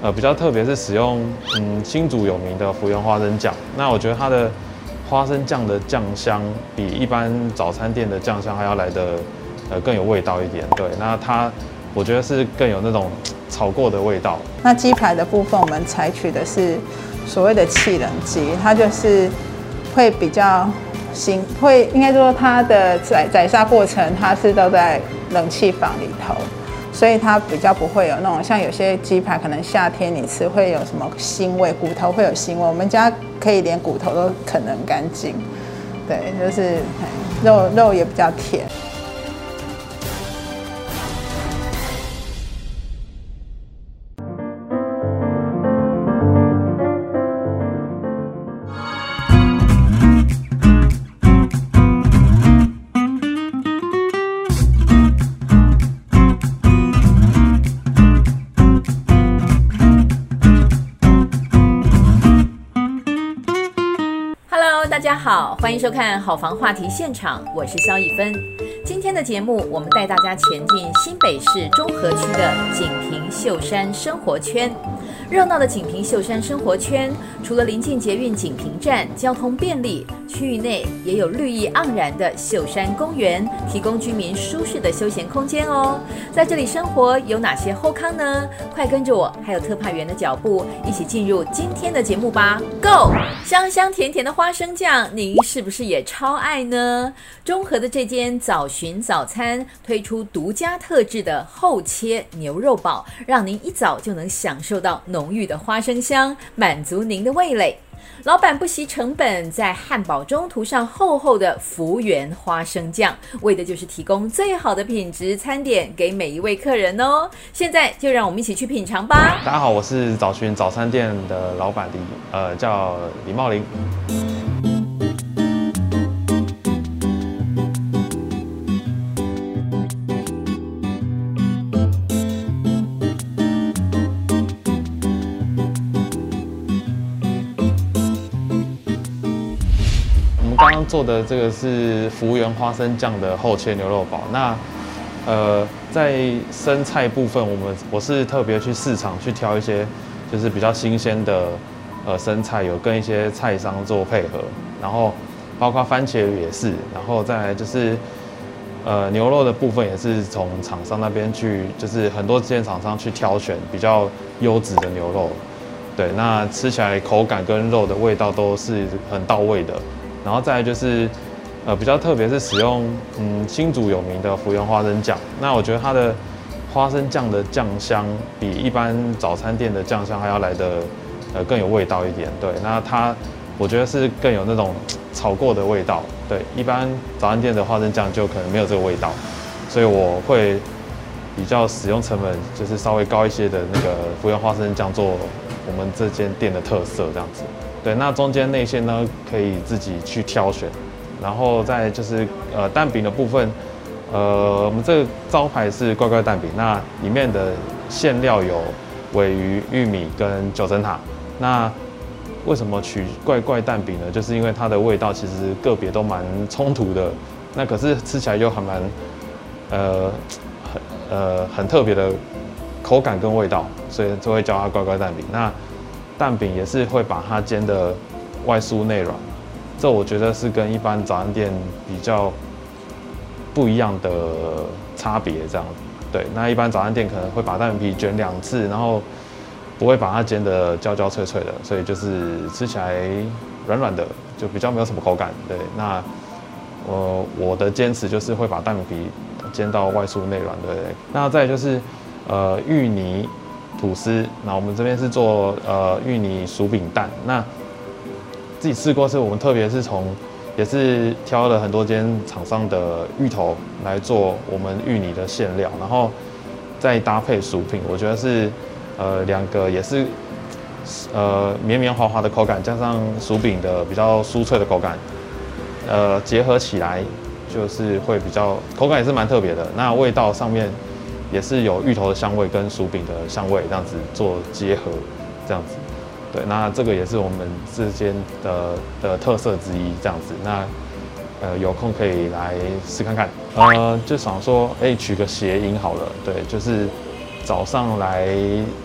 呃，比较特别是使用嗯新竹有名的福源花生酱。那我觉得它的花生酱的酱香比一般早餐店的酱香还要来得呃更有味道一点。对，那它我觉得是更有那种炒过的味道。那鸡排的部分，我们采取的是所谓的气冷机，它就是会比较新，会应该说它的宰宰杀过程，它是都在冷气房里头。所以它比较不会有那种像有些鸡排，可能夏天你吃会有什么腥味，骨头会有腥味。我们家可以连骨头都啃得干净，对，就是肉肉也比较甜。大家好，欢迎收看好房话题现场，我是肖一芬。今天的节目，我们带大家前进新北市中和区的锦屏秀山生活圈。热闹的锦屏秀山生活圈，除了临近捷运锦屏站，交通便利，区域内也有绿意盎然的秀山公园，提供居民舒适的休闲空间哦。在这里生活有哪些后康呢？快跟着我，还有特派员的脚步，一起进入今天的节目吧！Go！香香甜甜的花生酱，您是不是也超爱呢？中和的这间早寻早餐推出独家特制的厚切牛肉堡，让您一早就能享受到浓郁的花生香，满足您的味蕾。老板不惜成本，在汉堡中涂上厚厚的福源花生酱，为的就是提供最好的品质餐点给每一位客人哦。现在就让我们一起去品尝吧。大家好，我是早寻早餐店的老板李，呃，叫李茂林。做的这个是福源花生酱的厚切牛肉堡。那，呃，在生菜部分，我们我是特别去市场去挑一些，就是比较新鲜的，呃，生菜，有跟一些菜商做配合，然后包括番茄也是，然后再来就是，呃，牛肉的部分也是从厂商那边去，就是很多间厂商去挑选比较优质的牛肉，对，那吃起来口感跟肉的味道都是很到位的。然后再就是，呃，比较特别是使用嗯新竹有名的福源花生酱。那我觉得它的花生酱的酱香比一般早餐店的酱香还要来得呃更有味道一点。对，那它我觉得是更有那种炒过的味道。对，一般早餐店的花生酱就可能没有这个味道，所以我会比较使用成本就是稍微高一些的那个福源花生酱做我们这间店的特色这样子。对，那中间内馅呢，可以自己去挑选，然后再就是呃蛋饼的部分，呃我们这个招牌是怪怪蛋饼，那里面的馅料有尾鱼、玉米跟九层塔。那为什么取怪怪蛋饼呢？就是因为它的味道其实个别都蛮冲突的，那可是吃起来又还蛮呃很呃很特别的口感跟味道，所以就会叫它怪怪蛋饼。那蛋饼也是会把它煎得外酥内软，这我觉得是跟一般早餐店比较不一样的差别。这样，对，那一般早餐店可能会把蛋饼皮卷两次，然后不会把它煎得焦焦脆脆的，所以就是吃起来软软的，就比较没有什么口感。对，那我我的坚持就是会把蛋饼皮煎到外酥内软。对，那再就是呃芋泥。吐司，那我们这边是做呃芋泥薯饼蛋。那自己试过，是我们特别是从也是挑了很多间厂商的芋头来做我们芋泥的馅料，然后再搭配薯饼，我觉得是呃两个也是呃绵绵滑滑的口感，加上薯饼的比较酥脆的口感，呃结合起来就是会比较口感也是蛮特别的。那味道上面。也是有芋头的香味跟薯饼的香味这样子做结合，这样子，对，那这个也是我们之间的的特色之一，这样子，那呃有空可以来试看看，呃就想说，哎、取个谐音好了，对，就是早上来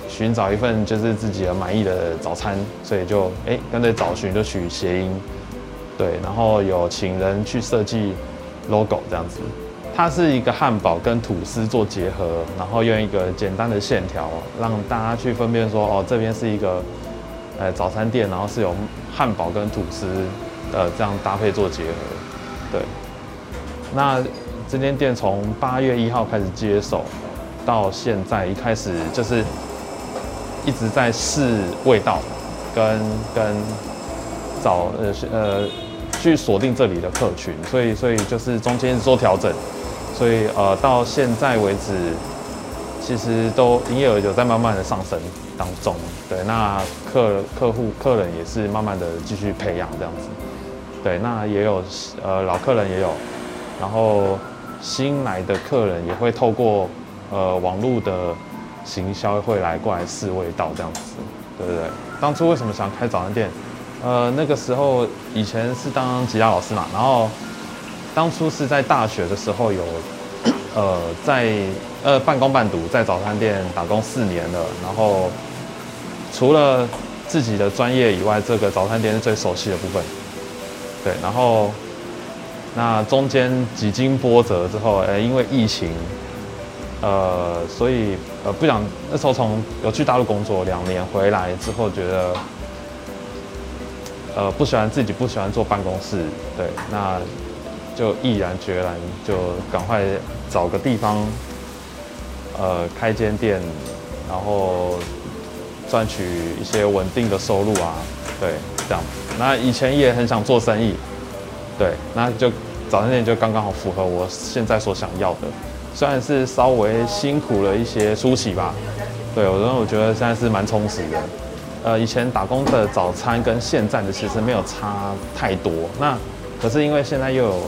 寻找一份就是自己很满意的早餐，所以就哎跟着找寻就取谐音，对，然后有请人去设计 logo 这样子。它是一个汉堡跟吐司做结合，然后用一个简单的线条让大家去分辨说，哦，这边是一个，呃，早餐店，然后是有汉堡跟吐司，呃，这样搭配做结合。对，那这间店从八月一号开始接手，到现在一开始就是一直在试味道，跟跟找呃呃去锁定这里的客群，所以所以就是中间做调整。所以呃，到现在为止，其实都营业额有在慢慢的上升当中。对，那客客户客人也是慢慢的继续培养这样子。对，那也有呃老客人也有，然后新来的客人也会透过呃网络的行销会来过来试味道这样子，对不对？当初为什么想开早餐店？呃，那个时候以前是当吉他老师嘛，然后。当初是在大学的时候有，呃，在呃半工半读，在早餐店打工四年了。然后除了自己的专业以外，这个早餐店是最熟悉的部分。对，然后那中间几经波折之后，呃，因为疫情，呃，所以呃不想那时候从有去大陆工作两年回来之后，觉得呃不喜欢自己不喜欢坐办公室，对，那。就毅然决然，就赶快找个地方，呃，开间店，然后赚取一些稳定的收入啊，对，这样。那以前也很想做生意，对，那就早餐店就刚刚好符合我现在所想要的，虽然是稍微辛苦了一些初期吧，对，我我觉得现在是蛮充实的。呃，以前打工的早餐跟现在的其实没有差太多，那可是因为现在又有。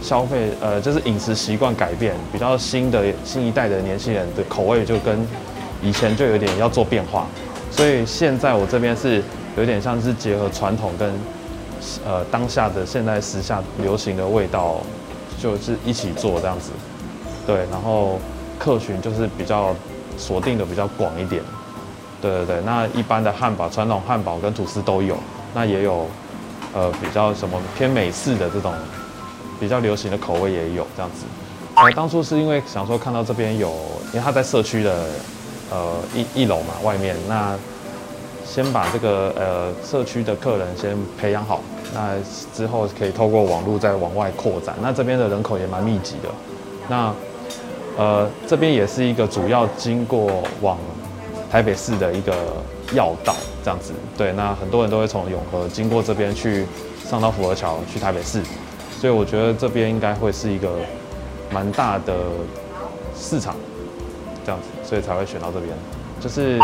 消费呃，就是饮食习惯改变，比较新的新一代的年轻人的口味就跟以前就有点要做变化，所以现在我这边是有点像是结合传统跟呃当下的现在时下流行的味道，就是一起做这样子，对，然后客群就是比较锁定的比较广一点，对对对，那一般的汉堡，传统汉堡跟吐司都有，那也有呃比较什么偏美式的这种。比较流行的口味也有这样子，呃，当初是因为想说看到这边有，因为他在社区的呃一一楼嘛，外面，那先把这个呃社区的客人先培养好，那之后可以透过网络再往外扩展。那这边的人口也蛮密集的，那呃这边也是一个主要经过往台北市的一个要道这样子，对，那很多人都会从永和经过这边去上到福和桥去台北市。所以我觉得这边应该会是一个蛮大的市场，这样子，所以才会选到这边。就是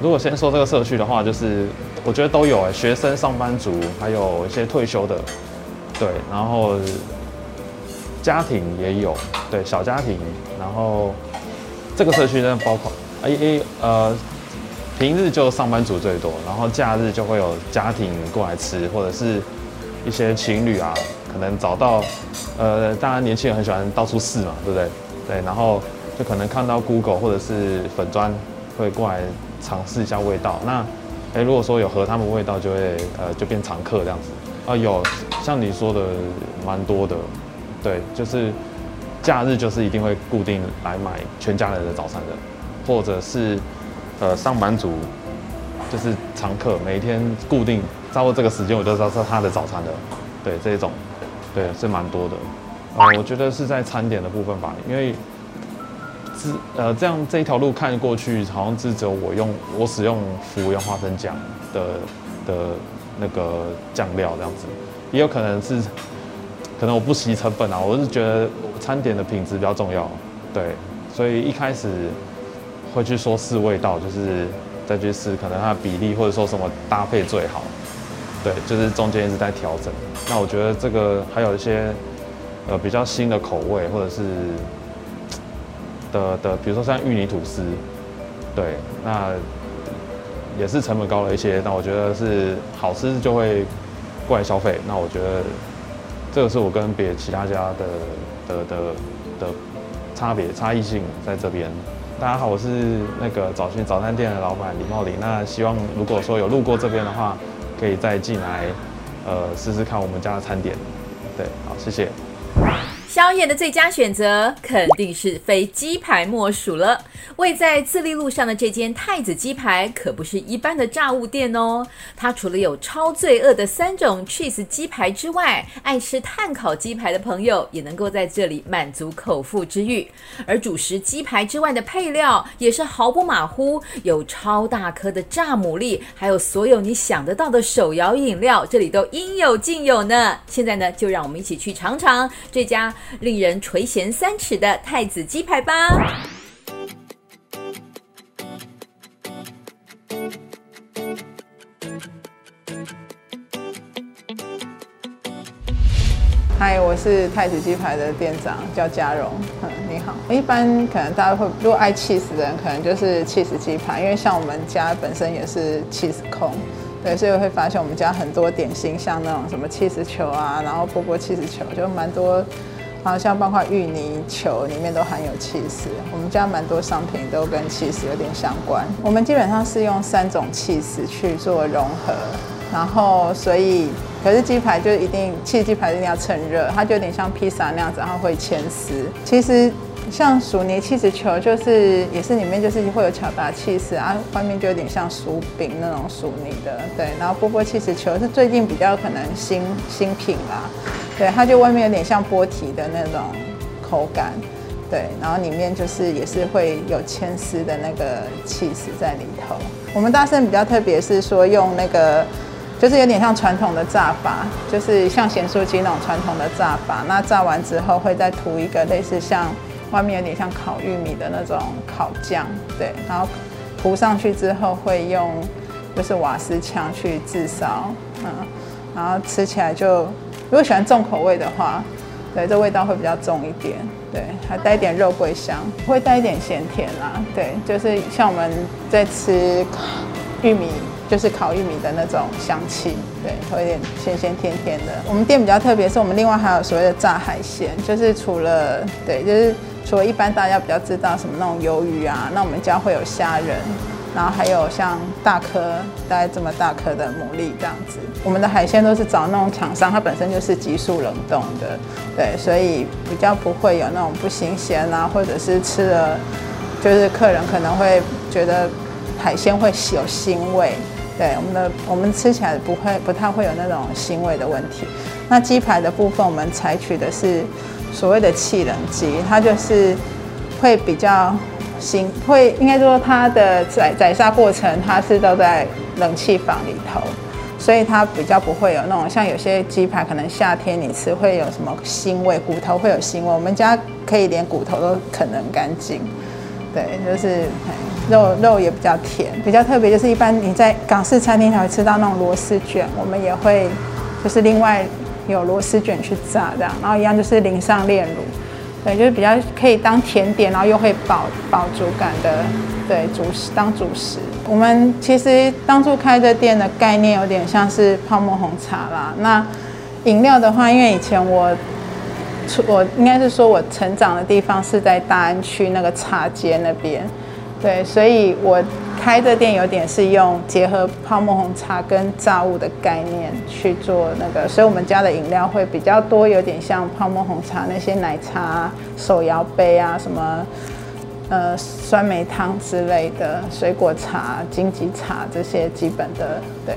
如果先说这个社区的话，就是我觉得都有哎，学生、上班族，还有一些退休的，对，然后家庭也有，对，小家庭。然后这个社区呢，包括哎哎呃，平日就上班族最多，然后假日就会有家庭过来吃，或者是一些情侣啊。可能找到，呃，当然年轻人很喜欢到处试嘛，对不对？对，然后就可能看到 Google 或者是粉砖会过来尝试一下味道。那，诶，如果说有合他们味道，就会呃就变常客这样子。啊，有像你说的蛮多的，对，就是假日就是一定会固定来买全家人的早餐的，或者是呃上班族就是常客，每天固定差不多这个时间我就知道是他的早餐的，对这一种。对，是蛮多的，呃，我觉得是在餐点的部分吧，因为，是呃这样这一条路看过去，好像是只有我用我使用福源花生酱的的那个酱料这样子，也有可能是，可能我不惜成本啊，我是觉得餐点的品质比较重要，对，所以一开始会去说试味道，就是再去试可能它的比例或者说什么搭配最好。对，就是中间一直在调整。那我觉得这个还有一些呃比较新的口味，或者是的的，比如说像芋泥吐司，对，那也是成本高了一些。那我觉得是好吃就会过来消费。那我觉得这个是我跟别其他家的的的的差别差异性在这边。大家好，我是那个早训早餐店的老板李茂林。那希望如果说有路过这边的话，可以再进来，呃，试试看我们家的餐点。对，好，谢谢。宵夜的最佳选择肯定是非鸡排莫属了。位在自立路上的这间太子鸡排可不是一般的炸物店哦。它除了有超罪恶的三种 cheese 鸡排之外，爱吃炭烤鸡排的朋友也能够在这里满足口腹之欲。而主食鸡排之外的配料也是毫不马虎，有超大颗的炸牡蛎，还有所有你想得到的手摇饮料，这里都应有尽有呢。现在呢，就让我们一起去尝尝这家。令人垂涎三尺的太子鸡排吧！嗨，我是太子鸡排的店长，叫嘉荣。嗯，你好。一般可能大家会，如果爱起司的人，可能就是起司鸡排，因为像我们家本身也是起司控，对，所以会发现我们家很多点心，像那种什么起司球啊，然后波波起司球，就蛮多。好像包括芋泥球里面都含有起司，我们家蛮多商品都跟起司有点相关。我们基本上是用三种起司去做融合，然后所以可是鸡排就一定切鸡排一定要趁热，它就有点像披萨那样子，它会牵丝。其实像薯泥起司球就是也是里面就是会有巧达起司啊，外面就有点像薯饼那种薯泥的，对。然后波波起司球是最近比较可能新新品啦。对，它就外面有点像波提的那种口感，对，然后里面就是也是会有牵丝的那个起司在里头。我们大圣比较特别是说用那个，就是有点像传统的炸法，就是像咸酥鸡那种传统的炸法。那炸完之后会再涂一个类似像外面有点像烤玉米的那种烤酱，对，然后涂上去之后会用就是瓦斯枪去炙烧，嗯，然后吃起来就。如果喜欢重口味的话，对，这味道会比较重一点，对，还带一点肉桂香，会带一点咸甜啦，对，就是像我们在吃玉米，就是烤玉米的那种香气，对，会有点咸咸甜甜的。我们店比较特别，是我们另外还有所谓的炸海鲜，就是除了对，就是除了一般大家比较知道什么那种鱿鱼啊，那我们家会有虾仁。然后还有像大颗，大概这么大颗的牡蛎这样子。我们的海鲜都是找那种厂商，它本身就是急速冷冻的，对，所以比较不会有那种不新鲜啊，或者是吃了，就是客人可能会觉得海鲜会有腥味。对，我们的我们吃起来不会不太会有那种腥味的问题。那鸡排的部分，我们采取的是所谓的气冷鸡，它就是会比较。行会应该说它的宰宰杀过程，它是都在冷气房里头，所以它比较不会有那种像有些鸡排可能夏天你吃会有什么腥味，骨头会有腥味。我们家可以连骨头都啃得干净，对，就是肉肉也比较甜，比较特别就是一般你在港式餐厅才会吃到那种螺丝卷，我们也会就是另外有螺丝卷去炸这样，然后一样就是淋上炼乳。对，就是比较可以当甜点，然后又会饱饱足感的，对，主食当主食。我们其实当初开这店的概念有点像是泡沫红茶啦。那饮料的话，因为以前我，我应该是说我成长的地方是在大安区那个茶街那边，对，所以我。开这店有点是用结合泡沫红茶跟炸物的概念去做那个，所以我们家的饮料会比较多，有点像泡沫红茶那些奶茶、手摇杯啊，什么呃酸梅汤之类的，水果茶、金桔茶这些基本的，对，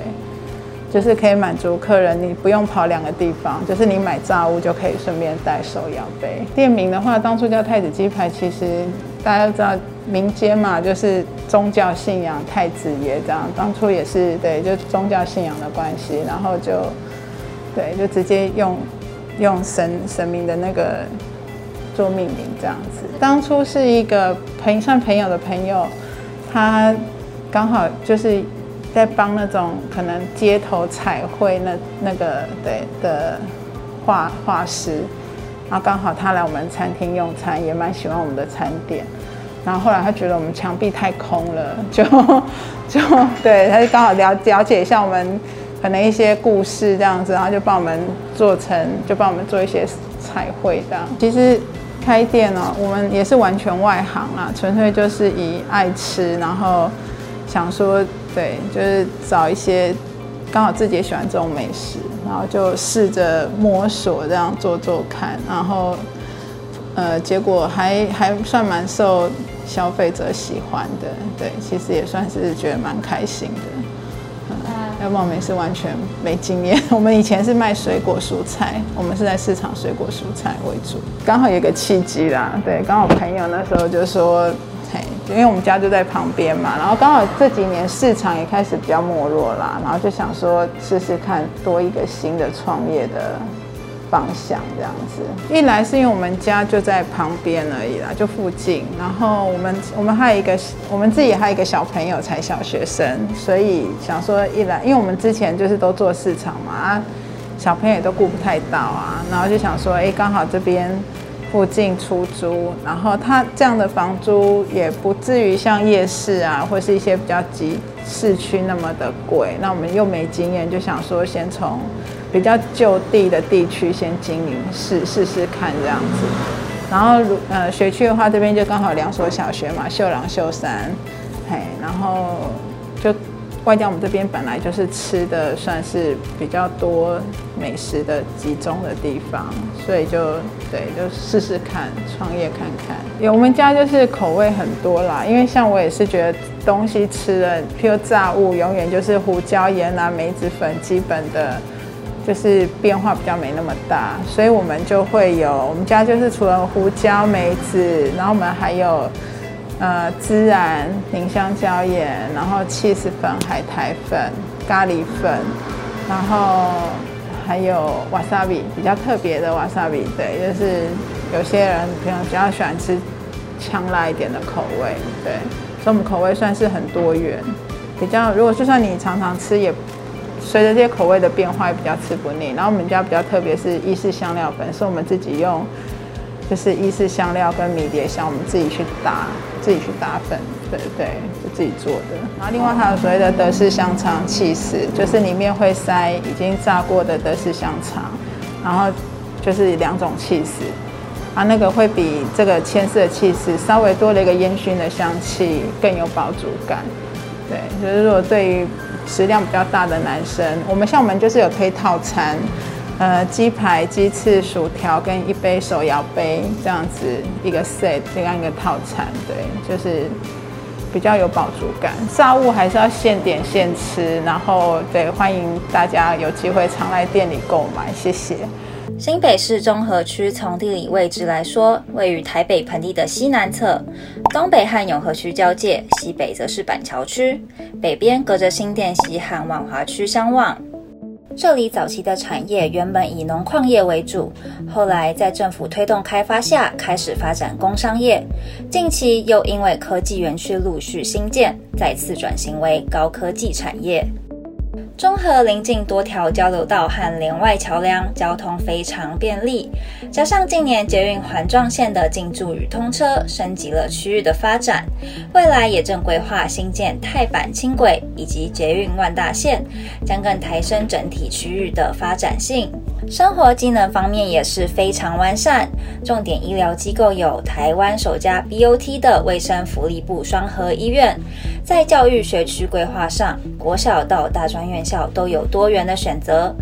就是可以满足客人，你不用跑两个地方，就是你买炸物就可以顺便带手摇杯。店名的话，当初叫太子鸡排，其实大家都知道。民间嘛，就是宗教信仰太子爷这样，当初也是对，就宗教信仰的关系，然后就对，就直接用用神神明的那个做命名这样子。当初是一个朋算朋友的朋友，他刚好就是在帮那种可能街头彩绘那那个对的画画师，然后刚好他来我们餐厅用餐，也蛮喜欢我们的餐点。然后后来他觉得我们墙壁太空了，就 就对，他就刚好了了解一下我们可能一些故事这样子，然后就帮我们做成，就帮我们做一些彩绘这样。其实开店呢、我们也是完全外行啦，纯粹就是以爱吃，然后想说，对，就是找一些刚好自己也喜欢这种美食，然后就试着摸索这样做做看，然后呃，结果还还算蛮受消费者喜欢的，对，其实也算是觉得蛮开心的。要不我们是完全没经验。我们以前是卖水果蔬菜，我们是在市场水果蔬菜为主。刚好有个契机啦，对，刚好朋友那时候就说，嘿，因为我们家就在旁边嘛，然后刚好这几年市场也开始比较没落啦，然后就想说试试看多一个新的创业的。方向这样子，一来是因为我们家就在旁边而已啦，就附近。然后我们我们还有一个，我们自己还有一个小朋友才小学生，所以想说一来，因为我们之前就是都做市场嘛，啊，小朋友也都顾不太到啊，然后就想说，哎，刚好这边附近出租，然后他这样的房租也不至于像夜市啊，或是一些比较集市区那么的贵。那我们又没经验，就想说先从。比较就地的地区先经营试试试看这样子，然后如呃学区的话，这边就刚好两所小学嘛，秀朗、秀山，嘿，然后外加我们这边本来就是吃的算是比较多美食的集中的地方，所以就对，就试试看创业看看。因为我们家就是口味很多啦，因为像我也是觉得东西吃的，譬如炸物，永远就是胡椒盐啊、梅子粉基本的。就是变化比较没那么大，所以我们就会有，我们家就是除了胡椒、梅子，然后我们还有呃孜然、宁香椒盐，然后起司粉、海苔粉、咖喱粉，然后还有瓦萨比，比较特别的瓦萨比，对，就是有些人平常比较喜欢吃呛辣一点的口味，对，所以我们口味算是很多元，比较如果就算你常常吃也。随着这些口味的变化，也比较吃不腻。然后我们家比较特别是意式香料粉，是我们自己用，就是意式香料跟迷迭香，我们自己去打，自己去打粉，对对，就自己做的。然后另外还有所谓的德式香肠起司，就是里面会塞已经炸过的德式香肠，然后就是两种气势，啊，那个会比这个牵丝的起司稍微多了一个烟熏的香气，更有饱足感。对，就是如果对于食量比较大的男生，我们像我们就是有推套餐，呃，鸡排、鸡翅、薯条跟一杯手摇杯这样子一个 set，这样一个套餐，对，就是比较有饱足感。炸物还是要现点现吃，然后对，欢迎大家有机会常来店里购买，谢谢。新北市中和区从地理位置来说，位于台北盆地的西南侧，东北和永和区交界，西北则是板桥区，北边隔着新店溪和万华区相望。这里早期的产业原本以农矿业为主，后来在政府推动开发下，开始发展工商业，近期又因为科技园区陆续新建，再次转型为高科技产业。中和邻近多条交流道和连外桥梁，交通非常便利。加上近年捷运环状线的进驻与通车，升级了区域的发展。未来也正规划新建泰板轻轨以及捷运万大线，将更抬升整体区域的发展性。生活机能方面也是非常完善，重点医疗机构有台湾首家 BOT 的卫生福利部双和医院。在教育学区规划上，国小到大专院校都有多元的选择。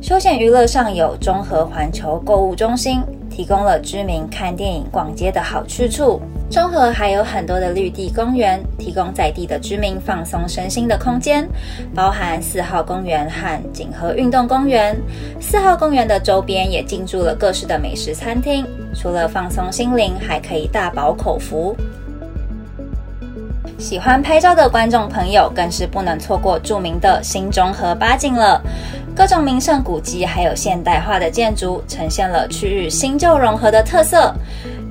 休闲娱乐上有中和环球购物中心，提供了居民看电影、逛街的好去处。中和还有很多的绿地公园，提供在地的居民放松身心的空间，包含四号公园和锦和运动公园。四号公园的周边也进驻了各式的美食餐厅，除了放松心灵，还可以大饱口福。喜欢拍照的观众朋友，更是不能错过著名的新中和八景了。各种名胜古迹，还有现代化的建筑，呈现了区域新旧融合的特色。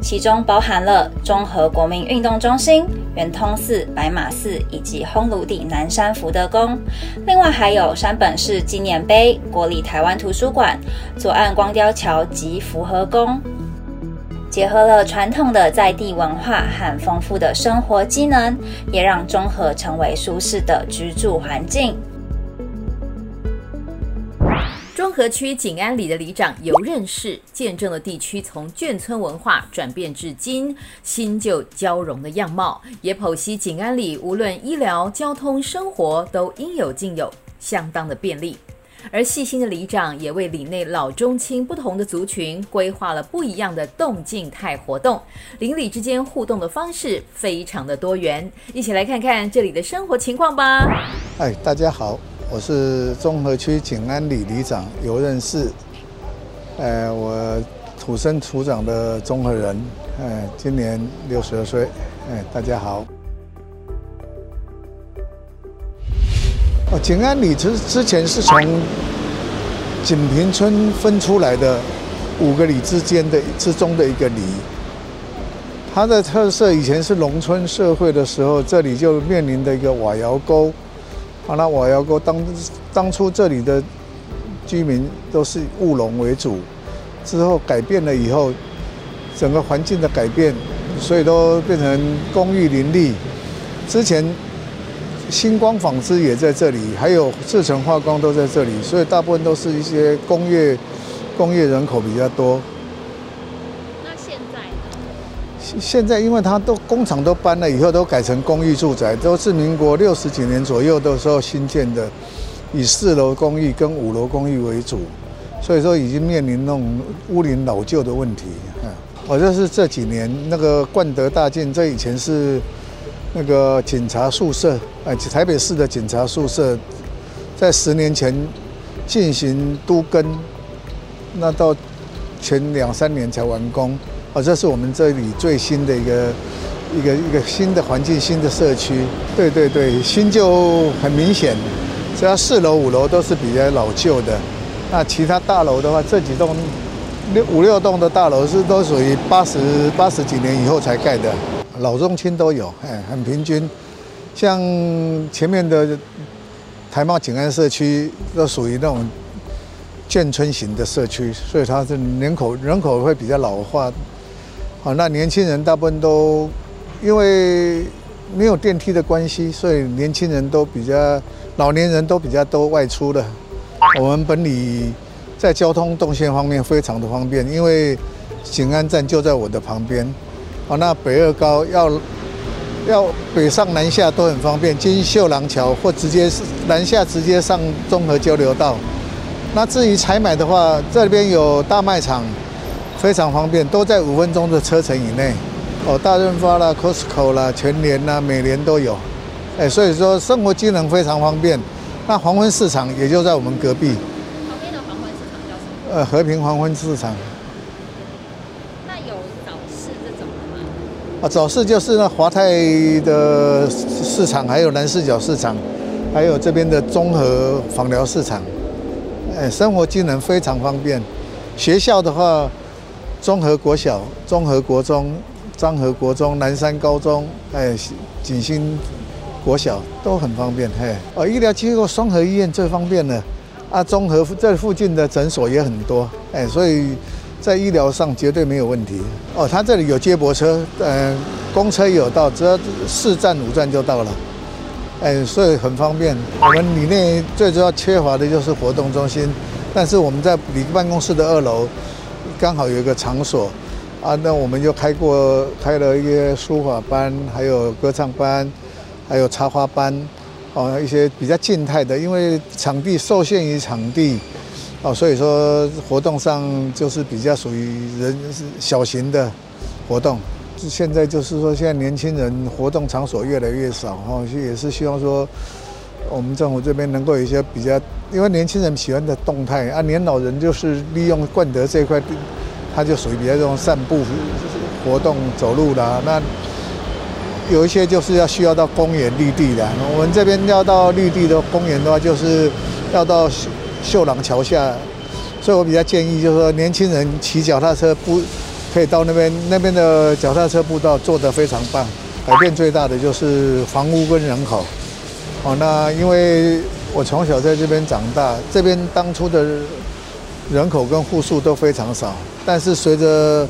其中包含了中和国民运动中心、圆通寺、白马寺以及烘炉底南山福德宫。另外还有山本市纪念碑、国立台湾图书馆、左岸光雕桥及福和宫。结合了传统的在地文化和丰富的生活机能，也让中和成为舒适的居住环境。中和区景安里的里长游任士见证了地区从眷村文化转变至今新旧交融的样貌，也剖析景安里无论医疗、交通、生活都应有尽有，相当的便利。而细心的里长也为里内老中青不同的族群规划了不一样的动静态活动，邻里之间互动的方式非常的多元。一起来看看这里的生活情况吧。嗨，大家好，我是中和区景安里里长游任士。呃，我土生土长的中和人，呃，今年六十二岁。哎，大家好。哦，景安里之之前是从锦屏村分出来的五个里之间的之中的一个里。它的特色以前是农村社会的时候，这里就面临的一个瓦窑沟。啊，那瓦窑沟当当初这里的居民都是务农为主，之后改变了以后，整个环境的改变，所以都变成公寓林立。之前。新光纺织也在这里，还有制成化工都在这里，所以大部分都是一些工业，工业人口比较多。那现在呢？现在因为它都工厂都搬了，以后都改成公寓住宅，都是民国六十几年左右的时候新建的，以四楼公寓跟五楼公寓为主，所以说已经面临那种屋龄老旧的问题。嗯，好像是这几年那个冠德大建，这以前是。那个警察宿舍，哎，台北市的警察宿舍，在十年前进行都更，那到前两三年才完工。哦，这是我们这里最新的一个一个一个新的环境、新的社区。对对对，新旧很明显，只要四楼、五楼都是比较老旧的。那其他大楼的话，这几栋六五六栋的大楼是都属于八十八十几年以后才盖的。老中青都有，哎，很平均。像前面的台茂景安社区，都属于那种眷村型的社区，所以它是人口人口会比较老化。好，那年轻人大部分都因为没有电梯的关系，所以年轻人都比较，老年人都比较多外出的。我们本里在交通动线方面非常的方便，因为景安站就在我的旁边。哦，那北二高要要北上南下都很方便，金秀廊桥或直接是南下直接上综合交流道。那至于采买的话，这边有大卖场，非常方便，都在五分钟的车程以内。哦，大润发啦、Costco 啦、全联啦、美联都有。哎，所以说生活机能非常方便。那黄昏市场也就在我们隔壁。旁边的黄昏市场叫什么？呃，和平黄昏市场。啊，早市就是那华泰的市场，还有南四角市场，还有这边的中和枋寮市场，哎，生活机能非常方便。学校的话，综合国小、综合国中、漳和国中、南山高中，哎，景新国小都很方便。嘿，哦，医疗机构双和医院最方便了，啊，综合这附近的诊所也很多，哎，所以。在医疗上绝对没有问题哦，它这里有接驳车，嗯、公车也有到，只要四站五站就到了，哎，所以很方便。我们里面最主要缺乏的就是活动中心，但是我们在里办公室的二楼刚好有一个场所，啊，那我们就开过开了一些书法班，还有歌唱班，还有插花班，哦，一些比较静态的，因为场地受限于场地。哦，所以说活动上就是比较属于人是小型的活动。现在就是说，现在年轻人活动场所越来越少，哈，也是希望说我们政府这边能够有一些比较，因为年轻人喜欢的动态啊，年老人就是利用冠德这块地，他就属于比较这种散步活动、走路啦。那有一些就是要需要到公园绿地的，我们这边要到绿地的公园的话，就是要到。秀廊桥下，所以我比较建议，就是说年轻人骑脚踏车不可以到那边，那边的脚踏车步道做得非常棒。改变最大的就是房屋跟人口。哦，那因为我从小在这边长大，这边当初的人口跟户数都非常少，但是随着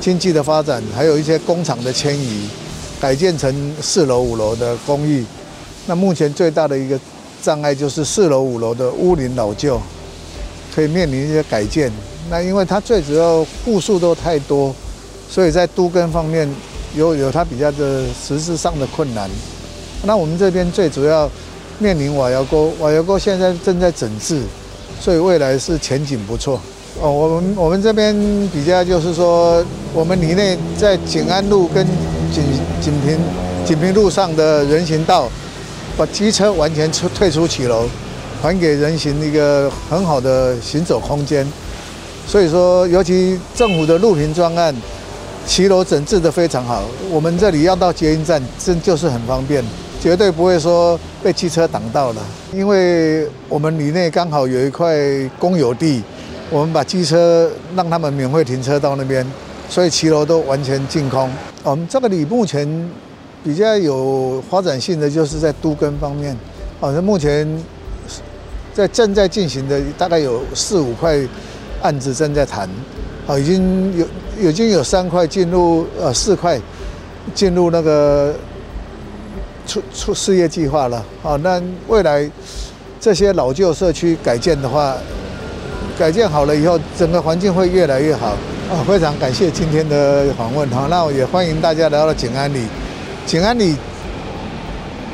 经济的发展，还有一些工厂的迁移，改建成四楼、五楼的公寓。那目前最大的一个障碍就是四楼、五楼的屋龄老旧，可以面临一些改建。那因为它最主要户数都太多，所以在都更方面有有它比较的实质上的困难。那我们这边最主要面临瓦窑沟，瓦窑沟现在正在整治，所以未来是前景不错。哦，我们我们这边比较就是说，我们里内在景安路跟景景平景平路上的人行道，把机车完全出退出骑楼，还给人行一个很好的行走空间。所以说，尤其政府的路平专案，骑楼整治得非常好。我们这里要到捷运站，真就是很方便，绝对不会说被汽车挡到了。因为我们里内刚好有一块公有地。我们把机车让他们免费停车到那边，所以骑楼都完全净空。我们这个里目前比较有发展性的，就是在都更方面。好像目前在正在进行的大概有四五块案子正在谈，啊，已经有已经有三块进入呃四块进入那个出出事业计划了。好，那未来这些老旧社区改建的话。改建好了以后，整个环境会越来越好啊！非常感谢今天的访问哈，那我也欢迎大家来到景安里，景安里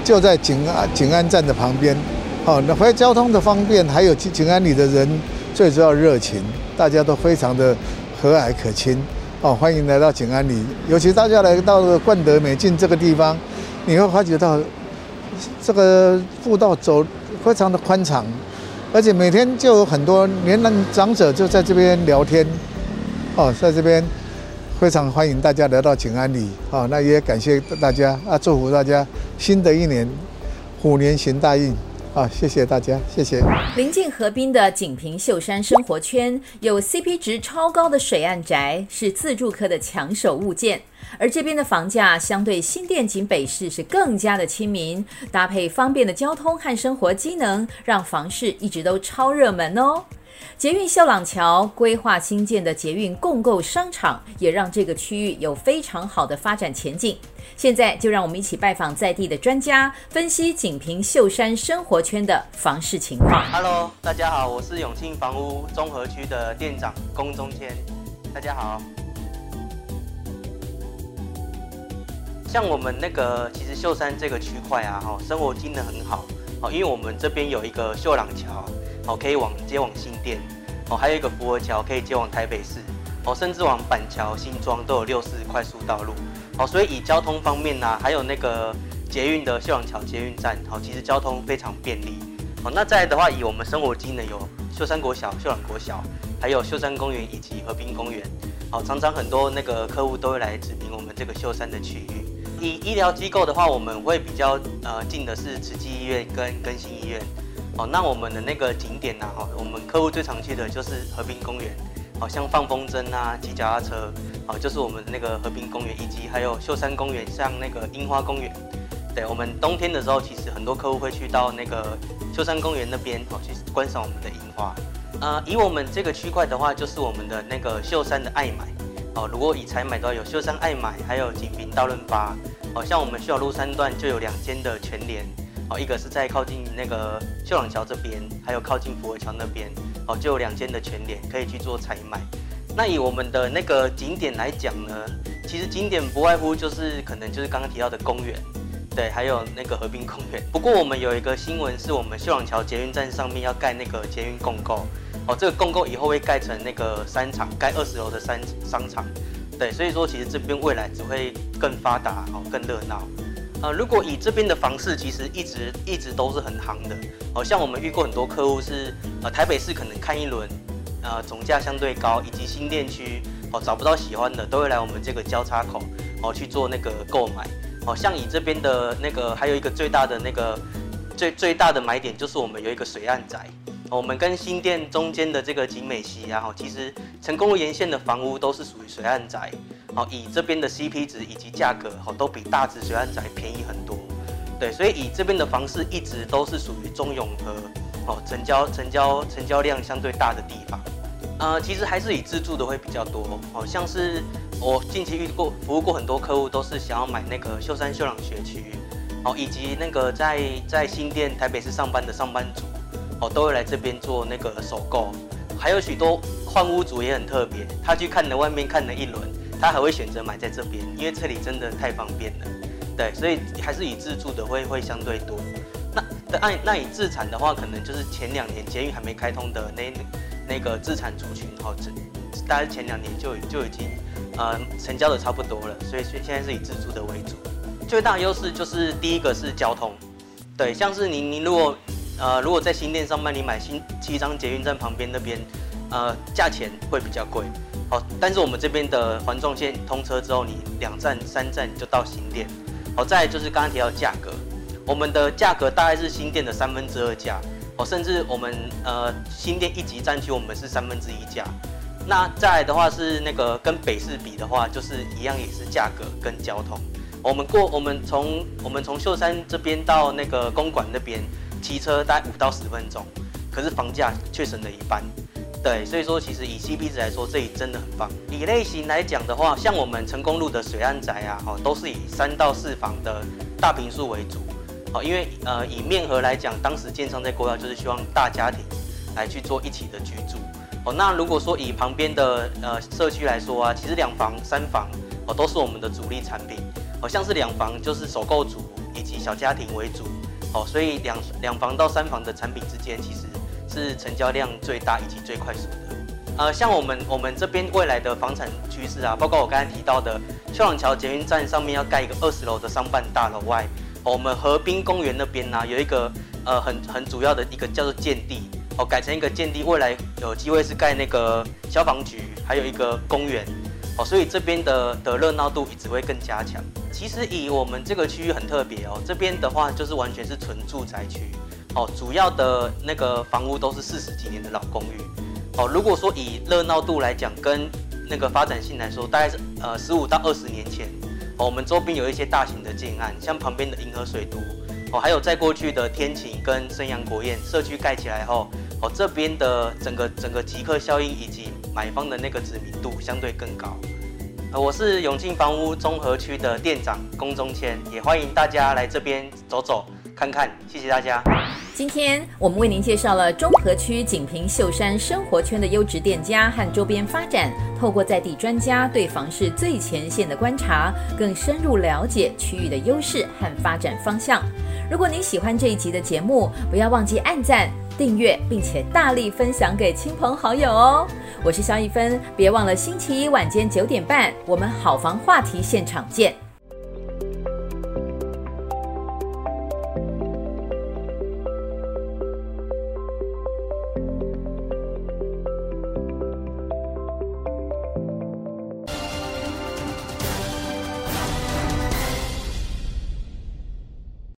就在景安景安站的旁边，哦，那回交通的方便，还有景安里的人最主要热情，大家都非常的和蔼可亲。哦，欢迎来到景安里，尤其大家来到冠德美境这个地方，你会发觉到这个步道走非常的宽敞。而且每天就有很多年长者就在这边聊天，哦，在这边非常欢迎大家来到景安里，哦，那也感谢大家啊，祝福大家新的一年虎年行大运，啊，谢谢大家，谢谢。临近河滨的景平秀山生活圈有 CP 值超高的水岸宅，是自住客的抢手物件。而这边的房价相对新店景北市是更加的亲民，搭配方便的交通和生活机能，让房市一直都超热门哦。捷运秀朗桥规划新建的捷运共购商场，也让这个区域有非常好的发展前景。现在就让我们一起拜访在地的专家，分析景平秀山生活圈的房市情况。Hello，大家好，我是永庆房屋综合区的店长龚中谦，大家好。像我们那个，其实秀山这个区块啊，哈，生活机能很好，哦，因为我们这边有一个秀朗桥，哦，可以往接往新店，哦，还有一个福和桥可以接往台北市，哦，甚至往板桥、新庄都有六四快速道路，哦，所以以交通方面呢、还有那个捷运的秀朗桥捷运站，哦，其实交通非常便利，哦，那再来的话，以我们生活机能有秀山国小、秀朗国小，还有秀山公园以及河滨公园，哦，常常很多那个客户都会来指明我们这个秀山的区域。以医疗机构的话，我们会比较呃近的是慈济医院跟更新医院，哦，那我们的那个景点呐，哈，我们客户最常去的就是和平公园，好像放风筝啊、骑脚踏车，好，就是我们的那个和平公园，以及还有秀山公园，像那个樱花公园，对，我们冬天的时候，其实很多客户会去到那个秀山公园那边，哦，去观赏我们的樱花。呃，以我们这个区块的话，就是我们的那个秀山的爱买。哦，如果以采买的话，有秀山爱买，还有景平大润发。哦，像我们秀朗路三段就有两间的全联。哦，一个是在靠近那个秀朗桥这边，还有靠近福和桥那边。哦，就有两间的全联可以去做采买。那以我们的那个景点来讲呢，其实景点不外乎就是可能就是刚刚提到的公园，对，还有那个河滨公园。不过我们有一个新闻是我们秀朗桥捷运站上面要盖那个捷运共构。哦，这个共构以后会盖成那个商场，盖二十楼的商商场，对，所以说其实这边未来只会更发达，哦，更热闹。呃，如果以这边的房市，其实一直一直都是很夯的。好、哦、像我们遇过很多客户是，呃，台北市可能看一轮，呃，总价相对高，以及新店区，哦，找不到喜欢的，都会来我们这个交叉口，哦，去做那个购买。哦，像以这边的那个，还有一个最大的那个最最大的买点，就是我们有一个水岸宅。我们跟新店中间的这个景美溪啊，其实成功路沿线的房屋都是属于水岸宅，哦，以这边的 CP 值以及价格，哦都比大直水岸宅便宜很多，对，所以以这边的房市一直都是属于中永和，哦，成交成交成交量相对大的地方，呃，其实还是以自住的会比较多，哦像是我近期遇过服务过很多客户，都是想要买那个秀山秀朗学区，哦，以及那个在在新店台北市上班的上班族。哦，都会来这边做那个首购，还有许多换屋主也很特别，他去看了外面看了一轮，他还会选择买在这边，因为这里真的太方便了。对，所以还是以自住的会会相对多。那那那以自产的话，可能就是前两年捷运还没开通的那那个自产族群，哈，这大概前两年就就已经呃成交的差不多了，所以所以现在是以自住的为主。最大优势就是第一个是交通，对，像是您您如果呃如果在新店上班，你买新七张捷运站旁边那边，呃价钱会比较贵，好，但是我们这边的环状线通车之后，你两站三站就到新店，好，再来就是刚刚提到价格，我们的价格大概是新店的三分之二价。哦甚至我们呃新店一级战区，我们是三分之一价。那再来的话是那个跟北市比的话，就是一样也是价格跟交通。我们过我们从我们从秀山这边到那个公馆那边骑车大概五到十分钟，可是房价却省了一半。对，所以说其实以 CP 值来说，这里真的很棒。以类型来讲的话，像我们成功路的水岸宅啊，哦，都是以三到四房的大平数为主。好，因为呃，以面河来讲，当时建商在规划就是希望大家庭来去做一起的居住。哦，那如果说以旁边的呃社区来说啊，其实两房、三房哦都是我们的主力产品。好像是两房就是首购族以及小家庭为主。哦，所以两两房到三房的产品之间，其实是成交量最大以及最快速的。呃，像我们我们这边未来的房产趋势啊，包括我刚才提到的秀朗桥捷运站上面要盖一个二十楼的商办大楼外。我们河滨公园那边呢、有一个呃很很主要的一个叫做建地哦，改成一个建地，未来有机会是盖那个消防局，还有一个公园哦，所以这边的的热闹度只会更加强。其实以我们这个区域很特别哦，这边的话就是完全是纯住宅区哦，主要的那个房屋都是四十几年的老公寓哦。如果说以热闹度来讲，跟那个发展性来说，大概是呃十五到二十年前。哦我们周边有一些大型的建案，像旁边的银河水都，哦，还有在过去的天晴跟升阳国宴社区盖起来后，哦，这边的整个整个集客效应以及买方的那个知名度相对更高。我是永庆房屋中和区的店长龚宗谦，也欢迎大家来这边走走看看，谢谢大家。今天我们为您介绍了中和区锦屏秀山生活圈的优质店家和周边发展，透过在地专家对房市最前线的观察，更深入了解区域的优势和发展方向。如果您喜欢这一集的节目，不要忘记按赞、订阅，并且大力分享给亲朋好友哦。我是萧一芬，别忘了星期一晚间九点半，我们好房话题现场见。